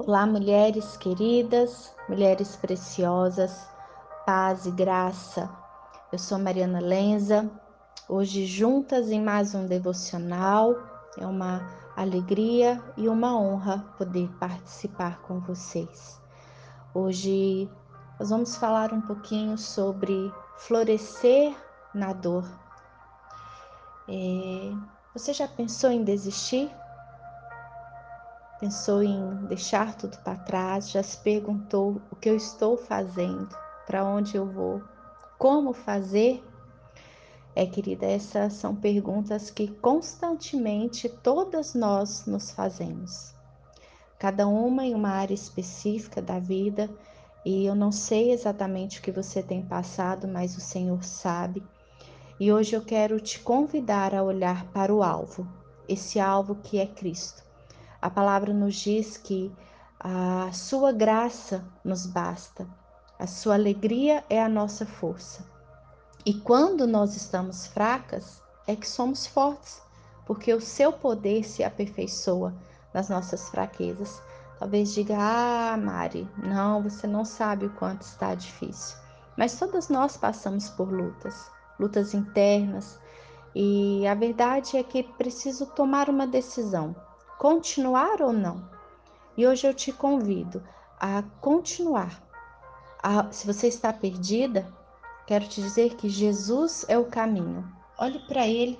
Olá, mulheres queridas, mulheres preciosas, paz e graça. Eu sou Mariana Lenza. Hoje juntas em mais um devocional. É uma alegria e uma honra poder participar com vocês. Hoje nós vamos falar um pouquinho sobre florescer na dor. É, você já pensou em desistir? Pensou em deixar tudo para trás? Já se perguntou o que eu estou fazendo? Para onde eu vou? Como fazer? É, querida, essas são perguntas que constantemente todas nós nos fazemos. Cada uma em uma área específica da vida, e eu não sei exatamente o que você tem passado, mas o Senhor sabe. E hoje eu quero te convidar a olhar para o alvo, esse alvo que é Cristo a palavra nos diz que a sua graça nos basta, a sua alegria é a nossa força. E quando nós estamos fracas, é que somos fortes, porque o seu poder se aperfeiçoa nas nossas fraquezas. Talvez diga: Ah, Mari, não, você não sabe o quanto está difícil. Mas todas nós passamos por lutas, lutas internas, e a verdade é que preciso tomar uma decisão continuar ou não. E hoje eu te convido a continuar. A, se você está perdida, quero te dizer que Jesus é o caminho. Olhe para Ele.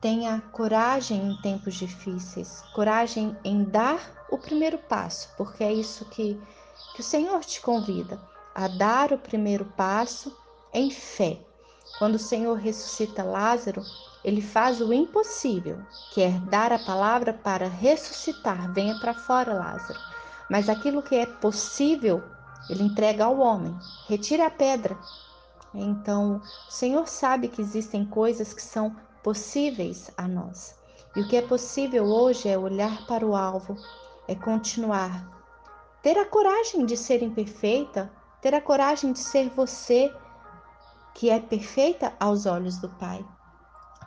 Tenha coragem em tempos difíceis, coragem em dar o primeiro passo, porque é isso que, que o Senhor te convida a dar o primeiro passo em fé. Quando o Senhor ressuscita Lázaro, ele faz o impossível, que é dar a palavra para ressuscitar. Venha para fora, Lázaro. Mas aquilo que é possível, ele entrega ao homem. Retire a pedra. Então, o Senhor sabe que existem coisas que são possíveis a nós. E o que é possível hoje é olhar para o alvo, é continuar. Ter a coragem de ser imperfeita, ter a coragem de ser você, que é perfeita aos olhos do Pai.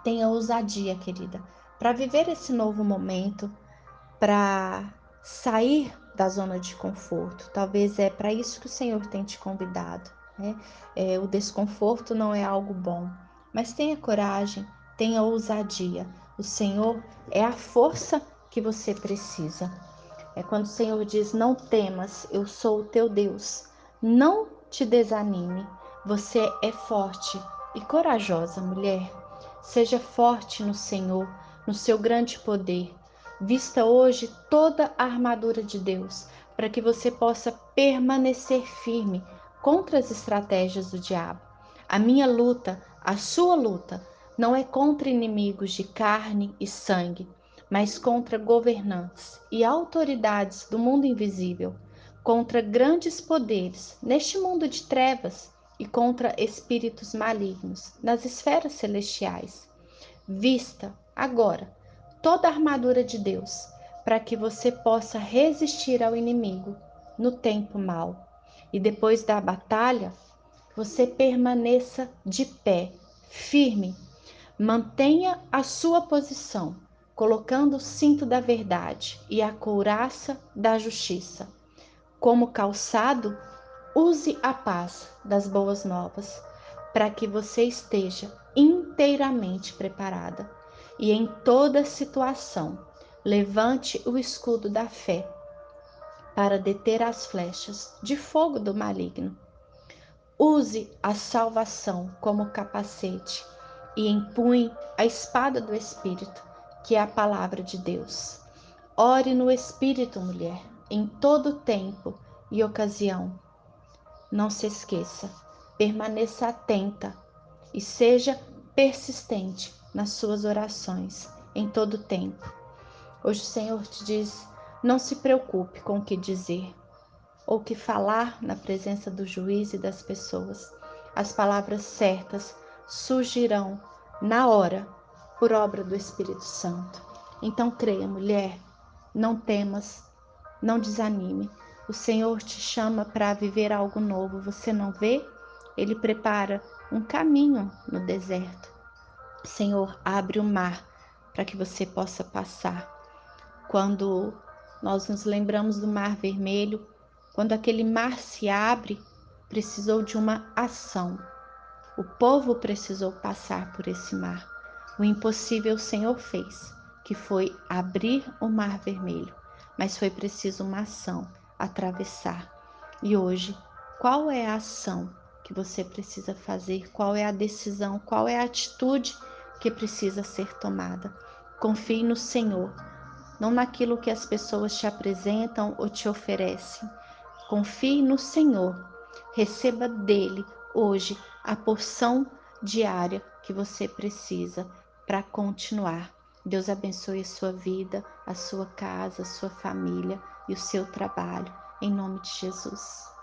Tenha ousadia, querida, para viver esse novo momento, para sair da zona de conforto. Talvez é para isso que o Senhor tem te convidado. Né? É, o desconforto não é algo bom, mas tenha coragem, tenha ousadia. O Senhor é a força que você precisa. É quando o Senhor diz: Não temas, eu sou o teu Deus. Não te desanime, você é forte e corajosa, mulher. Seja forte no Senhor, no seu grande poder. Vista hoje toda a armadura de Deus, para que você possa permanecer firme contra as estratégias do diabo. A minha luta, a sua luta, não é contra inimigos de carne e sangue, mas contra governantes e autoridades do mundo invisível, contra grandes poderes neste mundo de trevas e contra espíritos malignos nas esferas celestiais. Vista agora toda a armadura de Deus, para que você possa resistir ao inimigo no tempo mau. E depois da batalha, você permaneça de pé, firme. Mantenha a sua posição, colocando o cinto da verdade e a couraça da justiça. Como calçado, Use a paz das boas novas para que você esteja inteiramente preparada e em toda situação levante o escudo da fé para deter as flechas de fogo do maligno. Use a salvação como capacete e empunhe a espada do Espírito, que é a palavra de Deus. Ore no Espírito, mulher, em todo tempo e ocasião não se esqueça, permaneça atenta e seja persistente nas suas orações em todo tempo. Hoje o Senhor te diz: não se preocupe com o que dizer ou que falar na presença do juiz e das pessoas. As palavras certas surgirão na hora por obra do Espírito Santo. Então creia, mulher, não temas, não desanime. O Senhor te chama para viver algo novo. Você não vê? Ele prepara um caminho no deserto. Senhor, abre o mar para que você possa passar. Quando nós nos lembramos do Mar Vermelho, quando aquele mar se abre, precisou de uma ação. O povo precisou passar por esse mar. O impossível o Senhor fez, que foi abrir o Mar Vermelho, mas foi preciso uma ação atravessar. E hoje, qual é a ação que você precisa fazer? Qual é a decisão? Qual é a atitude que precisa ser tomada? Confie no Senhor, não naquilo que as pessoas te apresentam ou te oferecem. Confie no Senhor. Receba dele hoje a porção diária que você precisa para continuar. Deus abençoe a sua vida, a sua casa, a sua família e o seu trabalho. Em nome de Jesus.